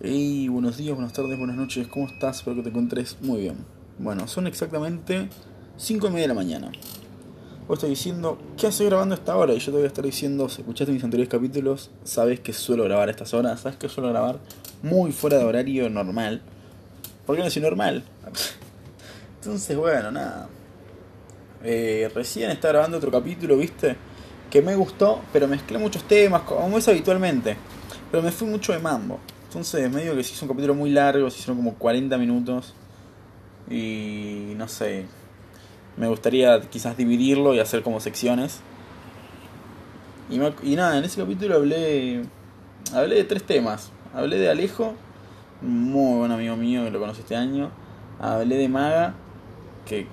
Hey, buenos días, buenas tardes, buenas noches, ¿cómo estás? Espero que te encuentres muy bien. Bueno, son exactamente 5 y media de la mañana. Vos estás diciendo, ¿qué haces grabando a esta hora? Y yo te voy a estar diciendo, si escuchaste mis anteriores capítulos, sabes que suelo grabar a estas horas, sabes que suelo grabar muy fuera de horario normal. ¿Por qué no es normal? Entonces, bueno, nada. Eh, recién estaba grabando otro capítulo, ¿viste? Que me gustó, pero mezclé muchos temas, como es habitualmente. Pero me fui mucho de mambo. Entonces, medio que se hizo un capítulo muy largo, se hicieron como 40 minutos. Y no sé. Me gustaría quizás dividirlo y hacer como secciones. Y, nada, en ese capítulo hablé. Hablé de tres temas. Hablé de Alejo, muy buen amigo mío que lo conocí este año. Hablé de Maga, que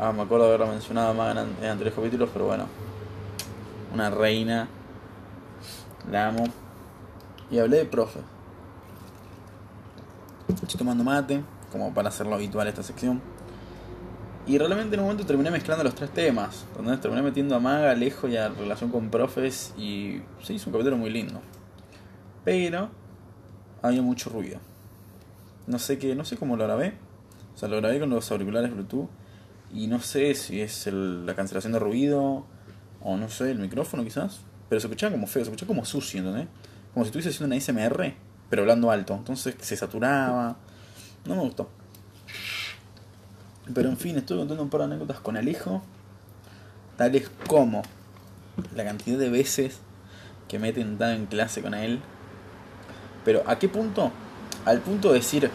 ah, me acuerdo de haberla mencionado Maga en anteriores capítulos, pero bueno. Una reina. La amo. Y hablé de profe. Tomando mate, como para hacerlo habitual esta sección. Y realmente en un momento terminé mezclando los tres temas. Donde terminé metiendo a Maga, Alejo y a relación con profes. Y se hizo un capítulo muy lindo. Pero había mucho ruido. No sé qué, no sé cómo lo grabé. O sea, lo grabé con los auriculares Bluetooth. Y no sé si es el- la cancelación de ruido. O no sé, el micrófono quizás. Pero se escuchaba como feo, se escuchaba como sucio, ¿entendés? Como si estuviese haciendo una SMR, pero hablando alto. Entonces se saturaba. No me gustó. Pero en fin, estuve contando un par de anécdotas con Alejo. Tales como la cantidad de veces que me he tentado en clase con él. Pero ¿a qué punto? Al punto de decir,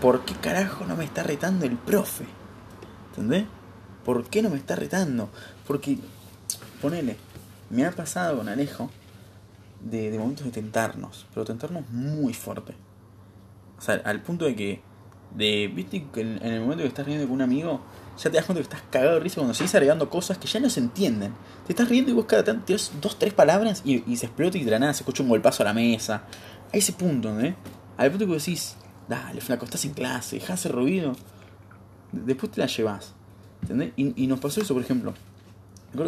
¿por qué carajo no me está retando el profe? ¿Entendés? ¿Por qué no me está retando? Porque, ponele, me ha pasado con Alejo de, de momentos de tentarnos, pero tentarnos muy fuerte. O sea, al punto de que, de, viste, que en, en el momento que estás riendo con un amigo, ya te das cuenta que estás cagado de risa cuando seguís agregando cosas que ya no se entienden. Te estás riendo y vos cada tanto tiras dos, tres palabras y, se explota y de la nada se escucha un golpazo a la mesa. A ese punto, ¿eh? Al punto que vos decís, dale, flaco, estás en clase, dejá ese ruido. Después te la llevas. ¿Entendés? Y, nos pasó eso, por ejemplo.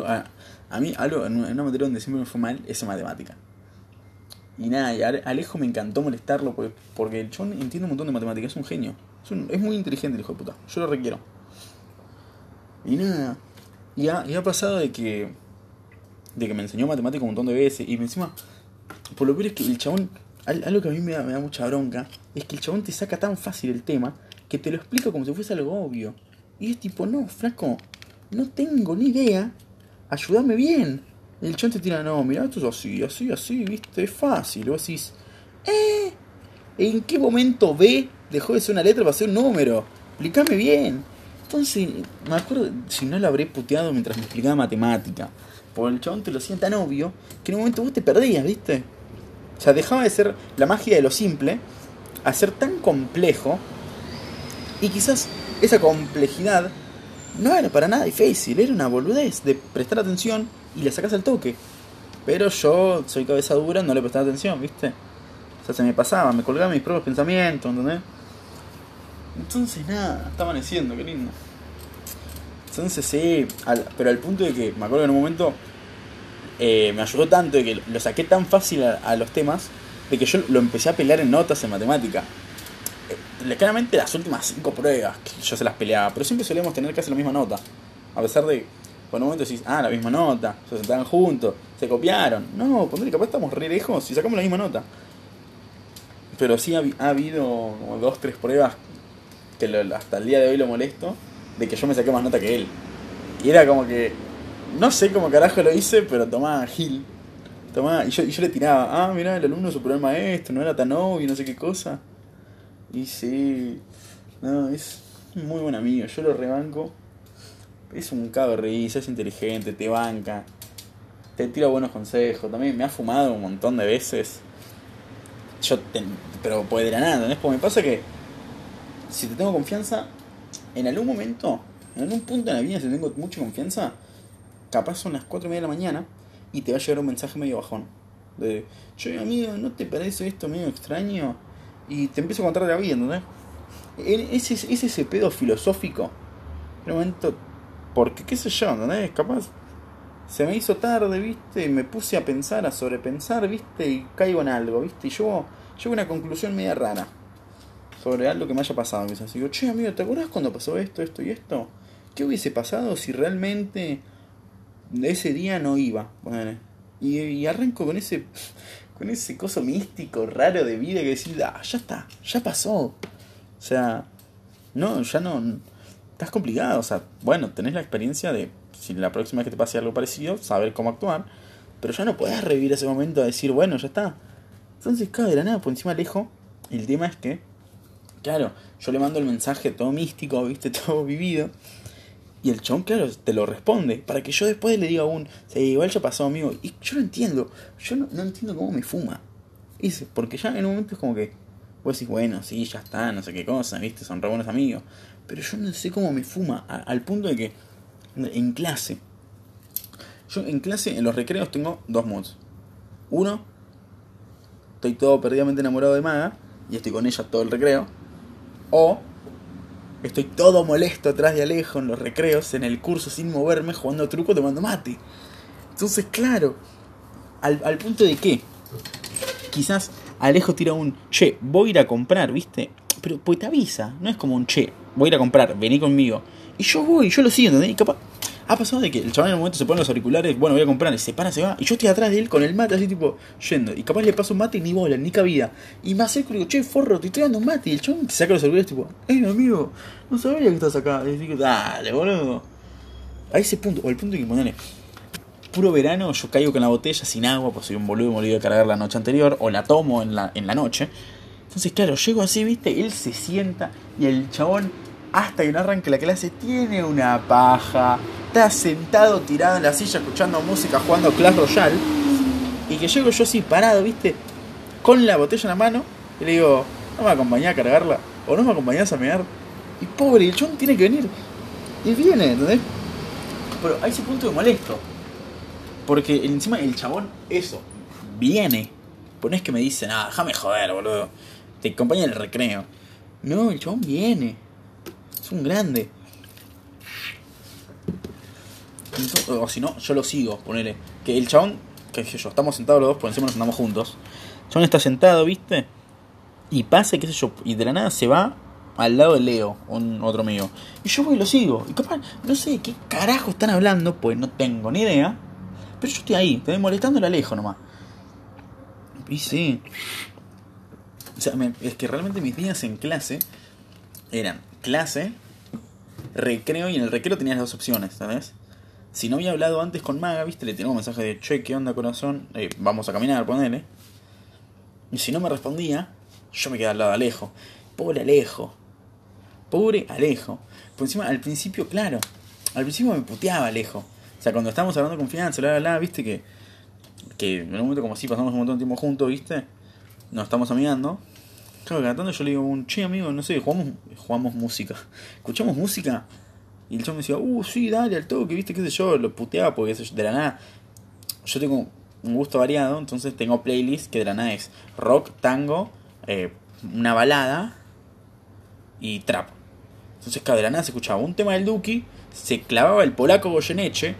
A, a mí, algo en una materia donde siempre me fue mal es matemática. Y nada, y Alejo me encantó molestarlo porque, porque el chabón entiende un montón de matemáticas, es un genio. Es, muy inteligente el hijo de puta. Yo lo requiero. Y nada. Y ha, pasado de que. De que me enseñó matemática un montón de veces. Y encima. Por lo peor es que el chabón. al- Algo que a mí me da, mucha bronca. Es que el chabón te saca tan fácil el tema. Que te lo explica como si fuese algo obvio. Y es tipo, no, flaco. No tengo ni idea. Ayúdame bien. El chabón te tira, no, mira, esto es así, así, así, viste, es fácil. Y vos decís, ¿eh? ¿En qué momento B dejó de ser una letra para ser un número? Explícame bien. Entonces, me acuerdo, si no lo habré puteado mientras me explicaba matemática. Porque el chabón te lo hacía tan obvio que en un momento vos te perdías, ¿viste? O sea, dejaba de ser la magia de lo simple a ser tan complejo. Y quizás esa complejidad no era para nada difícil, era una boludez de prestar atención y le sacas al toque. Pero yo soy cabeza dura, no le prestaba atención, ¿viste? O sea, se me pasaba, me colgaba mis propios pensamientos, ¿entendés? Entonces, nada, está amaneciendo, qué lindo. Entonces, sí, al- pero al punto de que me acuerdo en un momento eh, me ayudó tanto de que lo saqué tan fácil a, los temas de que yo lo empecé a pelear en notas en matemática. Eh, claramente las últimas cinco pruebas que yo se las peleaba, pero siempre solíamos tener casi la misma nota. A pesar de, por un momento decís, ah, la misma nota, se sentaban juntos, se copiaron. No, ponele, capaz estamos re lejos y sacamos la misma nota. Pero sí ha, ha habido como dos, tres pruebas que hasta el día de hoy lo molesto, de que yo me saqué más nota que él. Y era como que, no sé cómo carajo lo hice, pero tomaba Gil. Tomaba, y yo, y yo le tiraba, ah, mira, el alumno superó al maestro, no era tan obvio, no sé qué cosa. Y sí, no, es muy buen amigo, yo lo rebanco. Es un risa, es inteligente, te banca, te tira buenos consejos. También me ha fumado un montón de veces. Yo, te- pero puede de la nada, ¿entendés? Porque me pasa que si te tengo confianza, en algún momento, en algún punto en la vida, si tengo mucha confianza, capaz son las 4 y media de la mañana y te va a llegar un mensaje medio bajón. De, che, amigo, ¿no te parece esto medio extraño? Y te empiezo a contar de la vida, ¿entendés? Es, es, es ese pedo filosófico. En un momento, porque qué sé yo, ¿entendés? Capaz se me hizo tarde, ¿viste? Y me puse a pensar, a sobrepensar, ¿viste? Y caigo en algo, ¿viste? Y yo llego a una conclusión media rara sobre algo que me haya pasado. Quizás digo, che, amigo, ¿te acuerdas cuando pasó esto, esto y esto? ¿Qué hubiese pasado si realmente ese día no iba? Bueno, y, arranco con ese con ese coso místico raro de vida que decís, ah, ya está, ya pasó. O sea, no, ya no. Estás complicado. O sea, bueno, tenés la experiencia de, si la próxima vez que te pase algo parecido, saber cómo actuar. Pero ya no podés revivir ese momento a decir, bueno, ya está. Entonces, claro, de la nada, por encima alejo. El tema es que, claro, yo le mando el mensaje todo místico, viste, todo vivido. Y el chon, claro, te lo responde. Para que yo después le diga un, sí, igual ya pasó, amigo. Y yo no entiendo. Yo no, entiendo cómo me fuma. Dice, porque ya en un momento es como que, vos decís, bueno, sí, ya está, no sé qué cosa, viste, son re buenos amigos. Pero yo no sé cómo me fuma. al punto de que, en clase, yo en clase, en los recreos, tengo dos mods. Uno, estoy todo perdidamente enamorado de Maga y estoy con ella todo el recreo. O Estoy todo molesto atrás de Alejo en los recreos, en el curso sin moverme, jugando truco, tomando mate. Entonces, claro, al, al punto de que quizás Alejo tira un, che, voy a ir a comprar, ¿viste? Pero pues te avisa, no es como un, che, voy a ir a comprar, vení conmigo. Y yo voy, yo lo sigo, ¿entendés? Y capaz, ha pasado de que el chaval en el momento se pone los auriculares, bueno, voy a comprar, y se para, se va, y yo estoy atrás de él con el mate así tipo yendo, y capaz le paso un mate y ni bola, ni cabida. Y me acerco y digo, che, forro, te estoy dando un mate, y el chaval saca los auriculares tipo, eh, amigo, no sabía que estás acá. Y digo, dale, boludo. A ese punto, o el punto que ponerle, puro verano, yo caigo con la botella sin agua, pues soy un boludo, me olvido de cargar la noche anterior, o la tomo en la, en la noche. Entonces, claro, llego así, viste, él se sienta y el chabón hasta que no arranque la clase, tiene una paja, está sentado tirado en la silla escuchando música, jugando Clash Royale, y que llego yo así parado, viste, con la botella en la mano, y le digo, ¿no me acompañás a cargarla? ¿O no me acompañás a mear? Y pobre, el chon tiene que venir. Y viene, ¿entendés? Pero a ese punto me molesto. Porque encima el chabón, eso, viene. Pues es que me dice, nada, déjame joder, boludo. Te acompaña en el recreo. No, el chabón viene. Es un grande. o si no, yo lo sigo, ponele. Que el chabón, que sé yo, estamos sentados los dos, por encima nos andamos juntos. El chabón está sentado, ¿viste? Y pasa, qué sé yo, y de la nada se va al lado de Leo, un otro amigo. Y yo voy y lo sigo. Y capaz, no sé de qué carajo están hablando, pues no tengo ni idea. Pero yo estoy ahí, te molestando la lejos nomás. Y sí. O sea, es que realmente mis días en clase eran clase, recreo, y en el recreo tenías dos opciones, ¿sabes? Si no había hablado antes con Maga, viste, le tenía un mensaje de che, ¿qué onda corazón? Eh, vamos a caminar, ponele. Y si no me respondía, yo me quedaba al lado de Alejo. Pobre Alejo. Pobre Alejo. Por encima, al principio, claro. Al principio me puteaba Alejo. O sea, cuando estábamos hablando de confianza, la, la, viste que. Que en un momento como así pasamos un montón de tiempo juntos, viste. Nos estamos amigando. Claro, cantando yo le digo, un che amigo, no sé, jugamos, jugamos música. Escuchamos música. Y el chavo me decía, uh, sí, dale al toque, viste, qué sé yo, lo puteaba porque de la nada. Yo tengo un gusto variado, entonces tengo playlist que de la nada es rock, tango, eh, una balada y trap. Entonces, claro, de la nada se escuchaba un tema del Duki, se clavaba el polaco Goyeneche,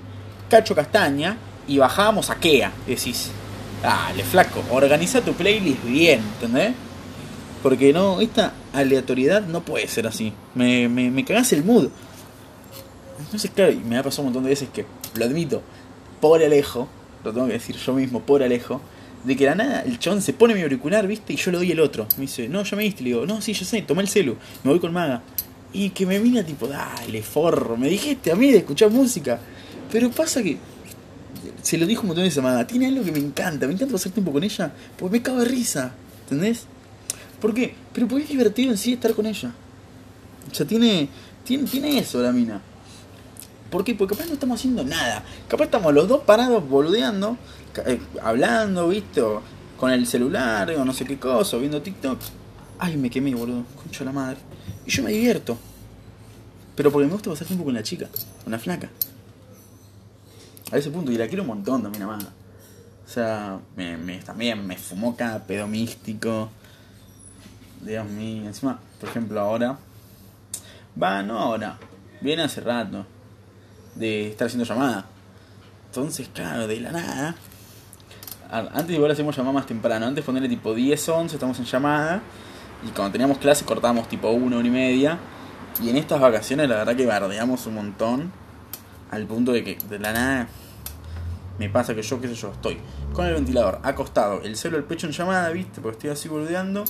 Cacho Castaña y bajábamos a Kea. Y decís, dale, flaco, organiza tu playlist bien, ¿entendés? Porque no, esta aleatoriedad no puede ser así. Me, me, me cagás el mood. Entonces, claro, y me ha pasado un montón de veces que, lo admito, pobre Alejo, lo tengo que decir yo mismo, pobre Alejo, de que la nada el chabón se pone mi auricular, ¿viste? Y yo le doy el otro. Me dice, no, ya me diste. Le digo, no, sí, yo sé, tomé el celu, me voy con Maga. Y que me mira tipo, dale, forro, me dijiste a mí de escuchar música. Pero pasa que, se lo dijo un montón de veces Maga, tiene algo que me encanta, me encanta pasar tiempo con ella, porque me cago de risa, ¿entendés? ¿Por qué? Pero porque es divertido en sí estar con ella. O sea, tiene, tiene, tiene eso la mina. ¿Por qué? Porque capaz no estamos haciendo nada. Capaz estamos los dos parados boludeando, eh, hablando, ¿viste? con el celular o no sé qué cosa, viendo TikTok. Ay, me quemé, boludo. Concho la madre. Y yo me divierto. Pero porque me gusta pasar tiempo con la chica, con la flaca. A ese punto, y la quiero un montón también, a O sea, me, también me fumó cada pedo místico. Dios mío, encima, por ejemplo, ahora. Va, no ahora. Viene hace rato. De estar haciendo llamada. Entonces, claro, de la nada. Antes igual hacemos llamada más temprano. Antes ponerle tipo 10, 11, estamos en llamada. Y cuando teníamos clase cortábamos tipo 1, 1 y media. Y en estas vacaciones la verdad que bardeamos un montón. Al punto de que de la nada me pasa que yo, qué sé yo, estoy con el ventilador acostado, el celo el pecho en llamada, viste, porque estoy así boludeando.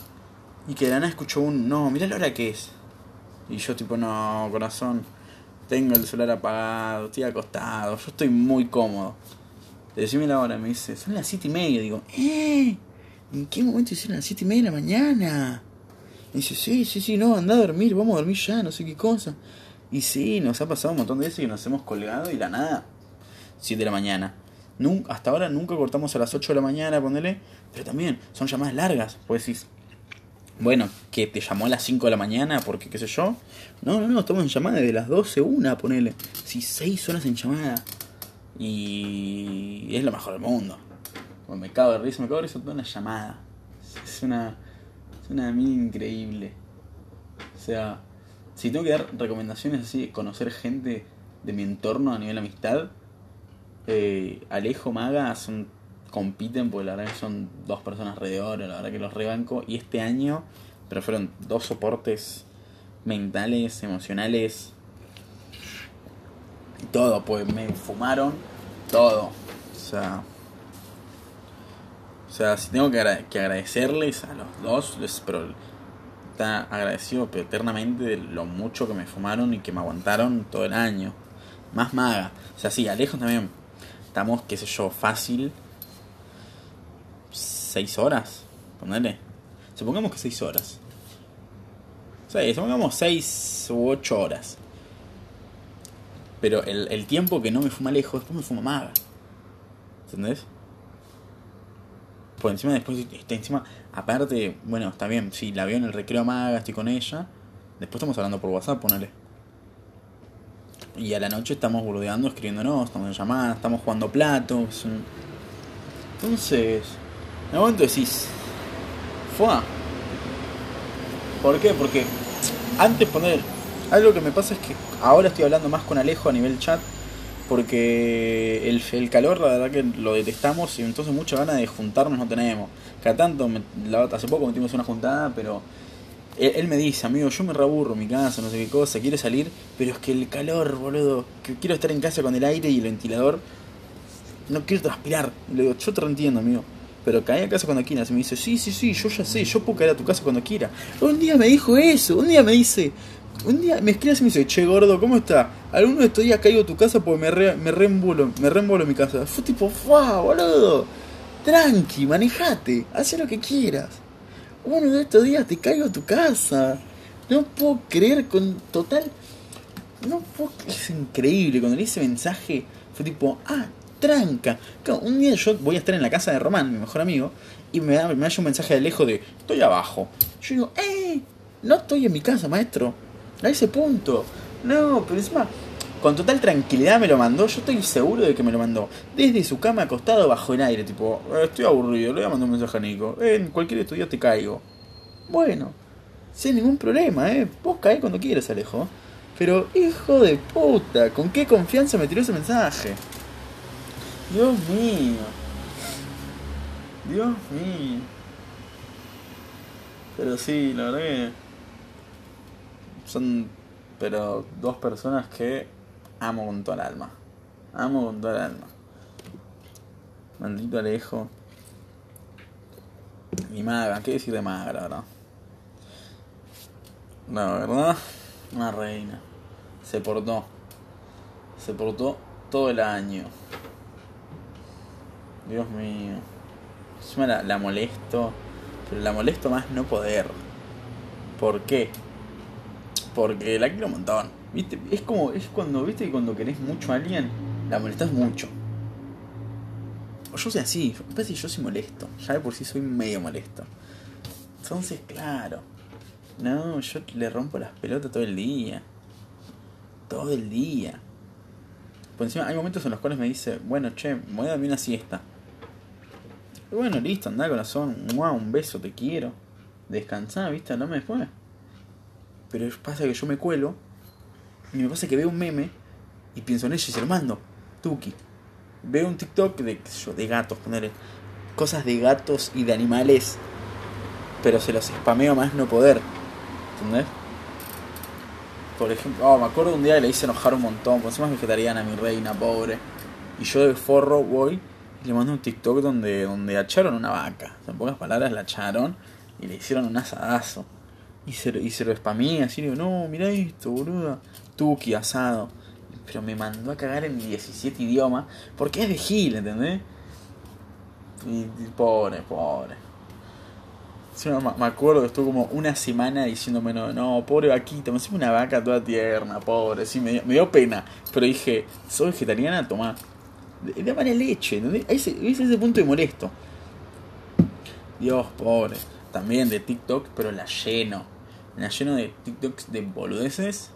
Y que de la nada escucho un, no, mirá la hora que es. Y yo tipo, no, corazón, tengo el celular apagado, estoy acostado, yo estoy muy cómodo. Decime la hora, me dice, son las siete y media. Digo, ¿eh? ¿En qué momento hicieron las siete y media de la mañana? Me dice, sí, sí, sí, no, anda a dormir, vamos a dormir ya, no sé qué cosa. Y sí, nos ha pasado un montón de veces que nos hemos colgado y la nada, 7 de la mañana. Nunca, hasta ahora nunca cortamos a las 8 de la mañana, ponele, pero también son llamadas largas, pues decís, bueno, que te llamó a las 5 de la mañana porque qué sé yo. No, no, no, estamos en llamada desde las 12, una, ponele. Sí, 6 horas en llamada. Y es lo mejor del mundo. me cago de risa, me cago de risa toda una llamada. Es una, es una mina increíble. O sea, si tengo que dar recomendaciones así, conocer gente de mi entorno a nivel amistad, eh, Alejo Maga son compiten porque la verdad que son dos personas re de oro, la verdad que los rebanco. Y este año, pero fueron dos soportes mentales, emocionales, todo, pues me fumaron todo. O sea, o sea, si tengo que, agradecerles a los dos, les, pero está agradecido eternamente de lo mucho que me fumaron y que me aguantaron todo el año. Más maga. O sea, sí, Alejo también. Estamos, qué sé yo, fácil 6 horas, ponele. Supongamos que 6 horas. O supongamos 6 u 8 horas. Pero el, el, tiempo que no me fuma lejos, después me fuma maga. ¿Entendés? Por encima después está encima. Aparte, bueno, está bien, si la veo en el recreo maga, estoy con ella. Después estamos hablando por WhatsApp, ponele. Y a la noche estamos boludeando, escribiéndonos, estamos en llamadas, estamos jugando platos. Entonces, en un momento decís, fue. ¿Por qué? Porque antes poner. Algo que me pasa es que ahora estoy hablando más con Alejo a nivel chat. Porque el, el calor, la verdad que lo detestamos y entonces mucha ganas de juntarnos no tenemos. Cada tanto, hace poco metimos una juntada, pero él, me dice, amigo, yo me reaburro mi casa, no sé qué cosa, quiero salir, pero es que el calor, boludo, que quiero estar en casa con el aire y el ventilador, no quiero transpirar. Le digo, yo te entiendo, amigo pero cae a casa cuando quieras. Y me dice, sí, sí, sí, yo ya sé, yo puedo caer a tu casa cuando quiera. Un día me dijo eso, un día me dice, un día me escribe y me dice, che gordo, ¿cómo está? Alguno de estos días caigo a tu casa porque me, re, me reembulo, me mi casa. Fue tipo, ¡fuah, boludo! Tranqui, manejate, haz lo que quieras. Uno de estos días te caigo a tu casa. No puedo creer con total. No puedo. Es increíble. Cuando le hice mensaje, fue tipo, ah, tranca. un día yo voy a estar en la casa de Román, mi mejor amigo, y me da, me un mensaje de lejos de, estoy abajo. Yo digo, ¡eh! No estoy en mi casa, maestro. A ese punto. No, pero encima, con total tranquilidad me lo mandó. Yo estoy seguro de que me lo mandó. Desde su cama acostado bajo el aire, tipo, eh, estoy aburrido, le voy a mandar un mensaje a Nico. En cualquier estudio te caigo. Bueno, sin ningún problema, ¿eh? Vos caes cuando quieras, Alejo. Pero, hijo de puta, ¿con qué confianza me tiró ese mensaje? Dios mío. Dios mío. Pero sí, la verdad que son pero dos personas que amo con toda el alma. Amo con toda el alma. Maldito Alejo. Mi maga, ¿qué decir de maga, la verdad? La verdad, una reina. Se portó. Se portó todo el año. Dios mío. Encima la, la molesto. Pero la molesto más no poder. ¿Por qué? Porque la quiero un montón. ¿Viste? Es como, es cuando, viste, cuando querés mucho a alguien, la molestas mucho. O yo soy así, parece que yo soy molesto. Ya de por sí soy medio molesto. Entonces, claro. No, yo le rompo las pelotas todo el día. Todo el día. Por encima hay momentos en los cuales me dice, bueno, che, voy a dormir una siesta. Y bueno, listo, anda corazón, un beso, te quiero. Descansá, viste, no me después. Pero pasa que yo me cuelo y me pasa que veo un meme y pienso en ella y se lo. Tuki. Veo un TikTok de, de gatos, ponerle. cosas de gatos y de animales, pero se los spameo más no poder. ¿Entendés? Por ejemplo, oh, me acuerdo un día que le hice enojar un montón, porque encima vegetariana, mi reina, pobre. Y yo de forro voy le mando un TikTok donde, donde acharon una vaca. En pocas palabras la acharon y le hicieron un asadazo. Y se, y se lo spamé así, le digo, no, mira esto, boluda. Tuki, asado. Pero me mandó a cagar en 17 idiomas, porque es de Gil, ¿entendés? Y, pobre, pobre. Sí, me, acuerdo que estuvo como una semana diciéndome, no, no pobre vaquita, me hicimos una vaca toda tierna, pobre, sí, me dio, me dio pena. Pero dije, soy vegetariana, toma. Dame leche, ¿entendés? Ese, punto de molesto. Dios, pobre. También de TikTok, pero la lleno. La lleno de TikToks de boludeces.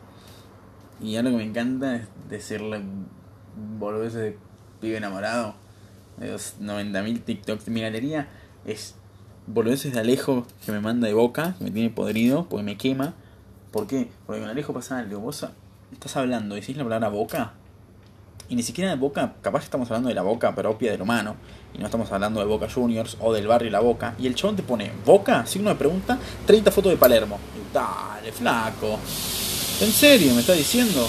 Y algo que me encanta es decirle boludeces de pibe enamorado. De los 90.000 TikToks de mi galería. Es boludeces de Alejo que me manda de boca, me tiene podrido, porque me quema. ¿Por qué? Porque con Alejo pasa algo. Vos estás hablando, decís la palabra boca. Y ni siquiera de boca, capaz estamos hablando de la boca propia del humano. Y no estamos hablando de Boca Juniors o del barrio La Boca. Y el chabón te pone boca, signo de pregunta, 30 fotos de Palermo. Y dale, flaco. ¿En serio me está diciendo?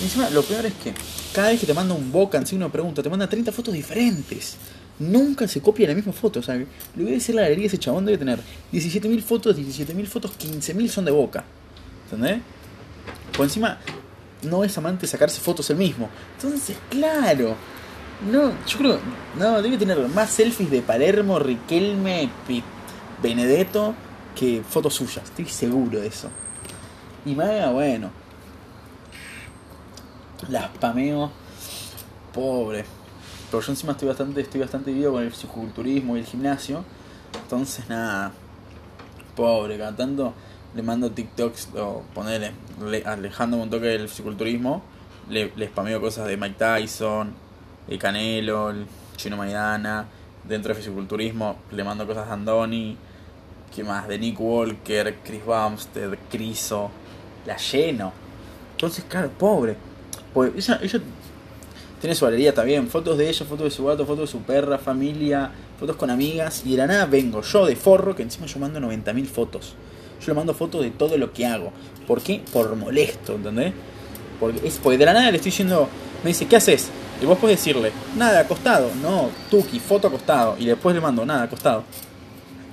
Encima, lo peor es que cada vez que te manda un boca en signo de pregunta, te manda 30 fotos diferentes. Nunca se copia la misma foto. O sea, le voy a decir la galería, ese chabón debe tener 17.000 fotos, 17.000 fotos, 15.000 son de boca. ¿Entendés? Por encima, no es amante de sacarse fotos él mismo. Entonces, claro. No, yo creo, no, debe tener más selfies de Palermo, Riquelme, P Benedetto que fotos suyas. Estoy seguro de eso. Y Maga, bueno. Las pameo. Pobre. Pero yo encima estoy bastante, estoy bastante vivo con el fisiculturismo y el gimnasio. Entonces nada. Pobre, cada tanto le mando TikToks o ponerle, alejándome un toque del fisiculturismo, le, le spameo cosas de Mike Tyson, el Canelo, el Chino Maidana, dentro del fisiculturismo le mando cosas a Andoni, que más? De Nick Walker, Chris Bumstead, Criso, la lleno. Entonces, claro, pobre. Pues ella, ella tiene su galería también, fotos de ella, fotos de su gato, fotos de su perra, familia, fotos con amigas, y de la nada vengo yo de forro, que encima yo mando 90.000 fotos. Yo le mando fotos de todo lo que hago. ¿Por qué? Por molesto, ¿entendés? Porque, es, porque de la nada le estoy diciendo, me dice, ¿qué haces? Y vos podés decirle, nada, acostado. No, Tuki, foto acostado. Y después le mando, nada, acostado.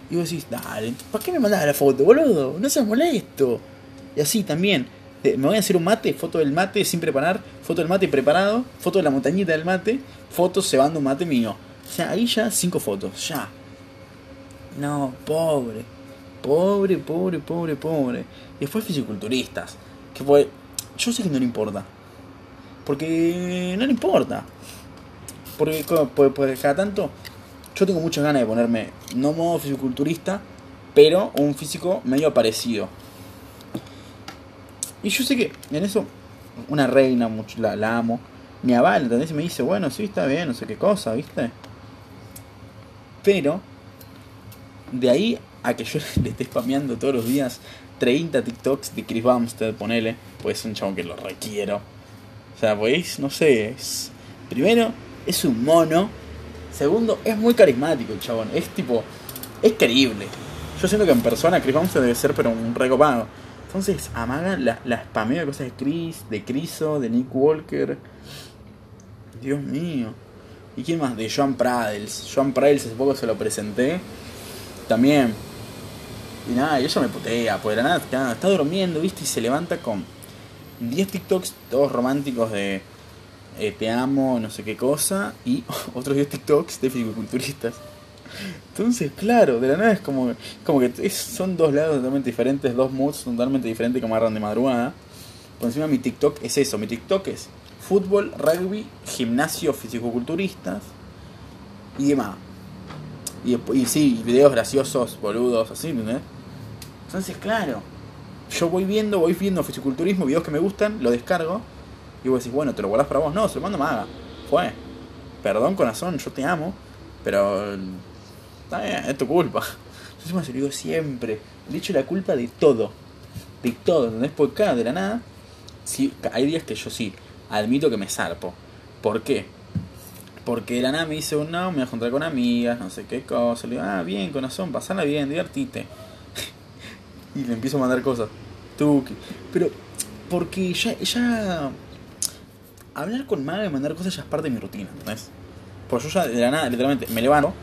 Y vos decís, dale, ¿para qué me mandás la foto, boludo? No seas molesto. Y así también. Me voy a hacer un mate, foto del mate sin preparar, foto del mate preparado, foto de la montañita del mate, foto cebando un mate mío. O sea, ahí ya cinco fotos, ya. No, pobre. Pobre, pobre, pobre, pobre. Y después fisiculturistas. Que fue. Yo sé que no le importa. Porque no le importa. Porque, porque cada tanto. Yo tengo muchas ganas de ponerme. No modo fisiculturista. Pero un físico medio parecido. Y yo sé que en eso. Una reina, mucho, la, la amo. Me avala, ¿entendés? Y me dice, bueno, sí, está bien, no sé qué cosa, ¿viste? Pero. De ahí a que yo le esté spameando todos los días 30 TikToks de Chris Bumstead, ponele, pues es un chabón que lo requiero. O sea, pues, no sé, primero, es un mono. Segundo, es muy carismático el chabón. Es tipo, es creíble. Yo siento que en persona Chris Bumstead debe ser, pero un recopado. Entonces, amaga la, la spameo de cosas de Chris, de Criso, de Nick Walker. Dios mío. ¿Y quién más? De Joan Pradels. Joan Pradels hace poco se lo presenté. También y nada, y ella me putea, pues de la nada está, durmiendo, ¿viste? Y se levanta con 10 TikToks, todos románticos de eh, te amo, no sé qué cosa, y otros 10 TikToks de fisiculturistas. Entonces, claro, de la nada es como, como que son dos lados totalmente diferentes, dos moods totalmente diferentes que amarran de madrugada. Por encima mi TikTok es eso, mi TikTok es fútbol, rugby, gimnasio, fisicoculturistas y demás. Y, sí, videos graciosos, boludos, así, ¿entendés? Entonces, claro, yo voy viendo, voy viendo fisiculturismo, videos que me gustan, lo descargo. Y vos decís, bueno, ¿te lo guardás para vos? No, se lo mando Maga. Fue. Perdón, corazón, yo te amo. Pero. Está bien, es tu culpa. Yo me lo digo siempre. Le echo la culpa de todo. De todo, ¿entendés? Porque acá, de la nada. Sí, hay días que yo sí, admito que me zarpo. ¿Por qué? Porque de la nada me dice, no, me voy a juntar con amigas, no sé qué cosa. Le digo, ah, bien, corazón, pasala bien, divertite. Y le empiezo a mandar cosas. Tú, pero, porque ya, ya. Hablar con Maga y mandar cosas ya es parte de mi rutina, ¿entendés? Pues yo ya de la nada, literalmente, me levanto.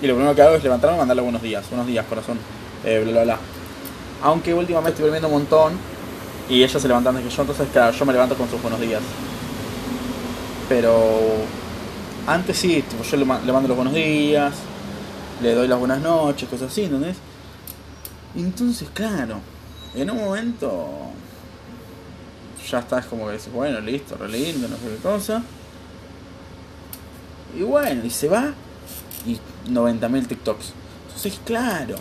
Y lo primero que hago es levantarme y mandarle buenos días. Buenos días, corazón. Eh, bla, bla, bla. Aunque últimamente estoy durmiendo un montón. Y ella se levanta antes que yo. Entonces, claro, yo me levanto con sus buenos días. Pero antes sí, tipo, yo le, mando los buenos días, le doy las buenas noches, cosas así, ¿entendés? Entonces, claro, en un momento ya estás como que dices, bueno, listo, re lindo, no sé qué cosa. Y bueno, y se va y 90.000 TikToks. Entonces, claro,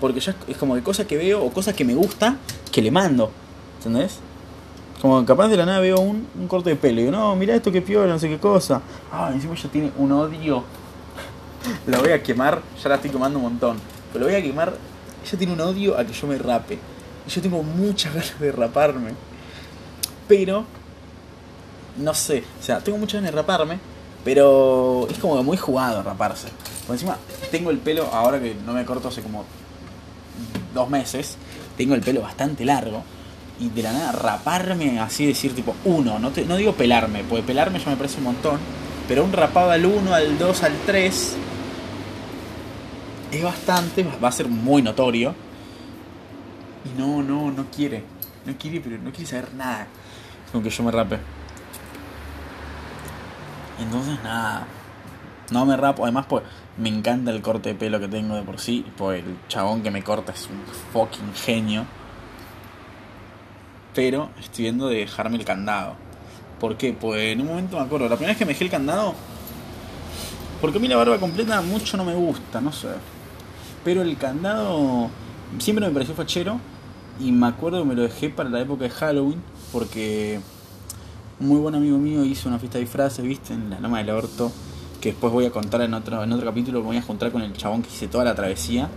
porque ya es como que cosas que veo o cosas que me gusta que le mando, ¿entendés? Como capaz de la nada veo un, corte de pelo y digo, no, mira esto que piola, no sé qué cosa. Ah, encima ella tiene un odio. la voy a quemar, ya la estoy quemando un montón. Pero la voy a quemar. Ella tiene un odio a que yo me rape. Y yo tengo muchas ganas de raparme. Pero, no sé, o sea, tengo muchas ganas de raparme. Pero es como muy jugado raparse. Por encima, tengo el pelo, ahora que no me corto hace como dos meses, tengo el pelo bastante largo y de la nada raparme, así decir tipo uno, no, no digo pelarme, porque pelarme ya me parece un montón, pero un rapado al 1, al 2, al 3 es bastante, va a ser muy notorio. Y no, no, no quiere, no quiere, pero no quiere saber nada con que yo me rape. Entonces nada, no me rapo, además pues me encanta el corte de pelo que tengo de por sí, pues el chabón que me corta es un fucking genio pero estoy viendo de dejarme el candado. ¿Por qué? Pues en un momento me acuerdo, la primera vez que me dejé el candado, porque a mí la barba completa mucho no me gusta, no sé. Pero el candado siempre me pareció fachero y me acuerdo que me lo dejé para la época de Halloween porque un muy buen amigo mío hizo una fiesta de disfraces, ¿viste? En la Loma del Orto, que después voy a contar en otro, en otro capítulo, me voy a juntar con el chabón que hice toda la travesía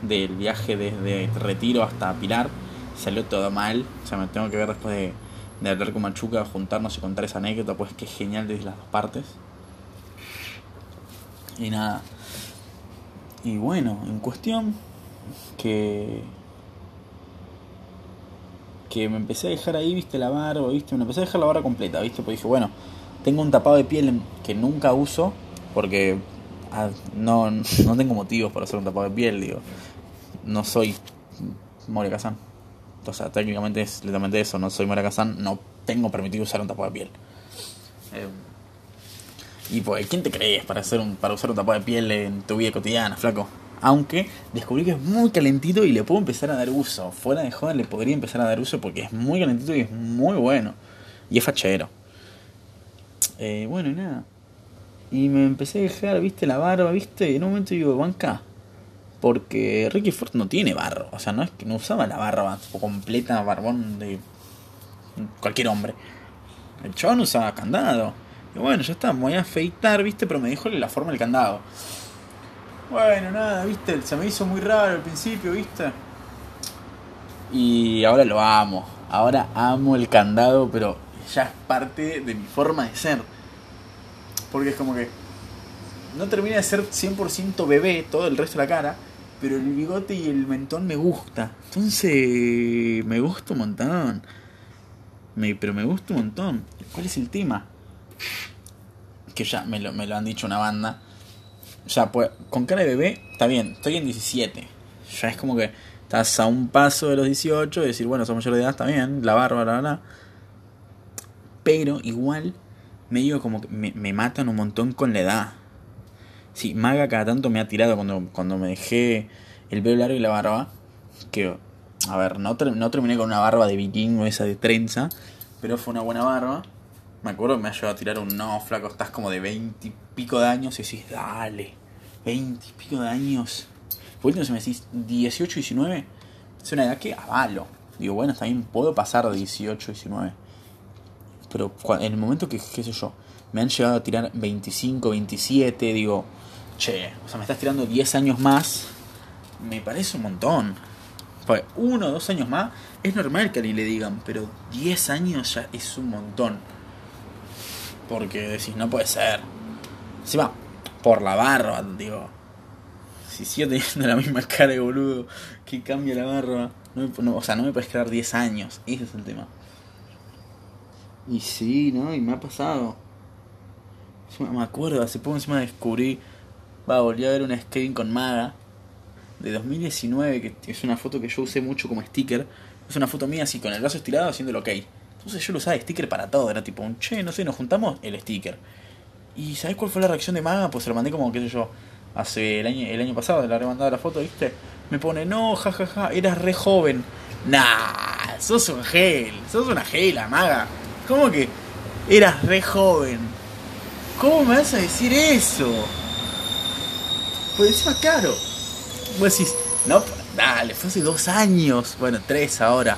del viaje desde Retiro hasta Pilar salió todo mal. O sea, me tengo que ver después de, de hablar con Machuca, juntarnos y contar esa anécdota, pues que es genial desde las dos partes. Y nada. Y bueno, en cuestión que que me empecé a dejar ahí, viste, la barba, viste, me empecé a dejar la barba completa, viste, porque dije, bueno, tengo un tapado de piel que nunca uso, porque ah, no, no tengo motivos para hacer un tapado de piel, digo, no soy Moria Kazan. O sea, técnicamente es literalmente eso. No soy Maracazán, no tengo permitido usar un tapado de piel. Eh, y pues, ¿quién te crees para, hacer un, para usar un tapado de piel en tu vida cotidiana, flaco? Aunque descubrí que es muy calentito y le puedo empezar a dar uso. Fuera de joda le podría empezar a dar uso porque es muy calentito y es muy bueno. Y es fachero. Eh, bueno, y nada. Y me empecé a dejar, viste, la barba, viste. Y en un momento digo, banca, porque Ricky Ford no tiene barro. O sea, no es que no usaba la barba completa, barbón de cualquier hombre. El chabón usaba candado. Y bueno, ya está, me voy a afeitar, viste, pero me dijo la forma del candado. Bueno, nada, viste, se me hizo muy raro al principio, viste. Y ahora lo amo. Ahora amo el candado, pero ya es parte de mi forma de ser. Porque es como que no termina de ser 100% bebé todo el resto de la cara, pero el bigote y el mentón me gusta. Entonces, me gusta un montón. Me, pero me gusta un montón. ¿Cuál es el tema? Que ya me lo, me lo han dicho una banda. Ya, pues, con cara de bebé, está bien, estoy en 17. Ya es como que estás a un paso de los 18 y decir, bueno, somos mayores de edad, está bien, la barba, la, la. Pero igual, medio como que me, me matan un montón con la edad. Sí, Maga cada tanto me ha tirado cuando, cuando me dejé el pelo largo y la barba. Que, a ver, no, no terminé con una barba de vikingo esa de trenza, pero fue una buena barba. Me acuerdo que me ha llevado a tirar un no, flaco, estás como de 20 y pico de años y decís, dale, 20 y pico de años. Por último, si me decís 18, 19, es una edad que avalo. Digo, bueno, también puedo pasar de 18, 19. Pero en el momento que, qué sé yo, me han llegado a tirar 25, 27, digo, che, o sea, me estás tirando 10 años más, me parece un montón. Pues uno dos años más es normal que a alguien le digan, pero 10 años ya es un montón. Porque decís, no puede ser. Encima, por la barba, digo. Si sigo teniendo la misma cara de boludo, que cambia la barba. No, o sea, no me puedes quedar 10 años. Ese es el tema. Y sí, ¿no? Y me ha pasado. Me acuerdo, hace poco encima descubrí. Va, volví a ver una skating con Maga. De 2019, que es una foto que yo usé mucho como sticker. Es una foto mía así, con el brazo estirado haciendo el ok. Entonces yo lo usaba de sticker para todo. Era tipo un che, no sé, nos juntamos, el sticker. ¿Y sabes cuál fue la reacción de Maga? Pues se lo mandé como, qué sé yo, hace el año, el año pasado, le había mandado la foto, ¿viste? Me pone, no, jajaja, ja, ja, eras re joven. Nah, sos un gel, sos una gela, Maga. ¿Cómo que eras re joven? ¿Cómo me vas a decir eso? Pues encima, claro. Vos decís, no, dale, fue hace dos años. Bueno, tres ahora.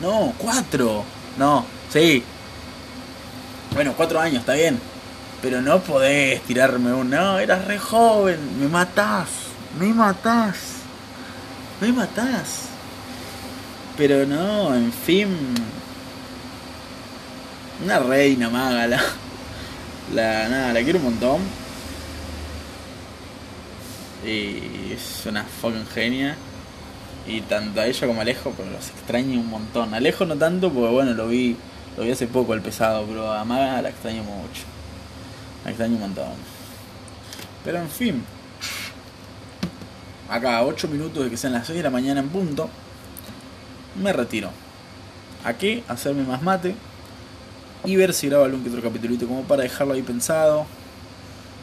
No, cuatro. No, sí. Bueno, cuatro años, está bien. Pero no podés tirarme un... No, eras re joven. Me matás. Me matás. Me matás. Pero no, en fin. Una reina maga, la, la. Nada, la quiero un montón. Y es una fucking genia. Y tanto a ella como a Alejo, pero los extraño un montón. Alejo no tanto, porque bueno, lo vi, lo vi hace poco el pesado, pero a Maga la extraño mucho. La extraño un montón. Pero en fin. Acá, 8 minutos de que sean las 6 de la mañana en punto. Me retiro. Aquí, hacerme más mate y ver si grabo algún que otro capítulo como para dejarlo ahí pensado.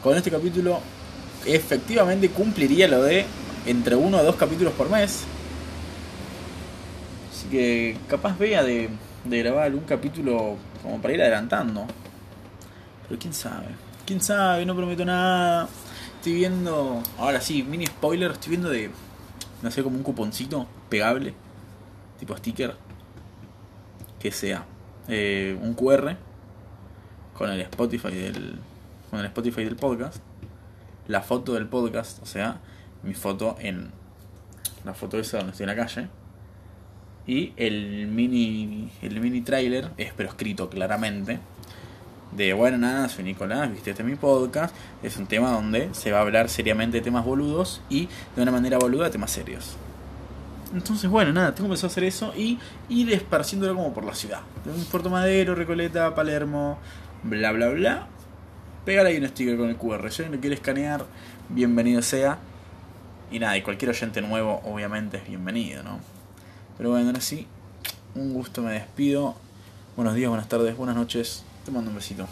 Con este capítulo efectivamente cumpliría lo de entre uno o dos capítulos por mes. Que capaz vea de, de grabar algún capítulo como para ir adelantando. Pero quién sabe. Quién sabe, no prometo nada. Estoy viendo. Ahora sí, mini spoiler, estoy viendo de. No sé, como un cuponcito pegable. Tipo sticker. Que sea eh, un QR con el Spotify del con el Spotify del podcast, la foto del podcast, o sea, mi foto en la foto esa donde estoy en la calle y el mini el mini trailer es pero escrito claramente de bueno nada soy Nicolás viste este es mi podcast es un tema donde se va a hablar seriamente de temas boludos y de una manera boluda de temas serios entonces, bueno, nada, tengo pensado hacer eso y ir esparciéndolo como por la ciudad. Puerto Madero, Recoleta, Palermo, bla, bla, bla. Pegar ahí un sticker con el QR. Si alguien lo quiere escanear, bienvenido sea. Y nada, y cualquier oyente nuevo, obviamente, es bienvenido, ¿no? Pero bueno, ahora sí, un gusto, me despido. Buenos días, buenas tardes, buenas noches. Te mando un besito.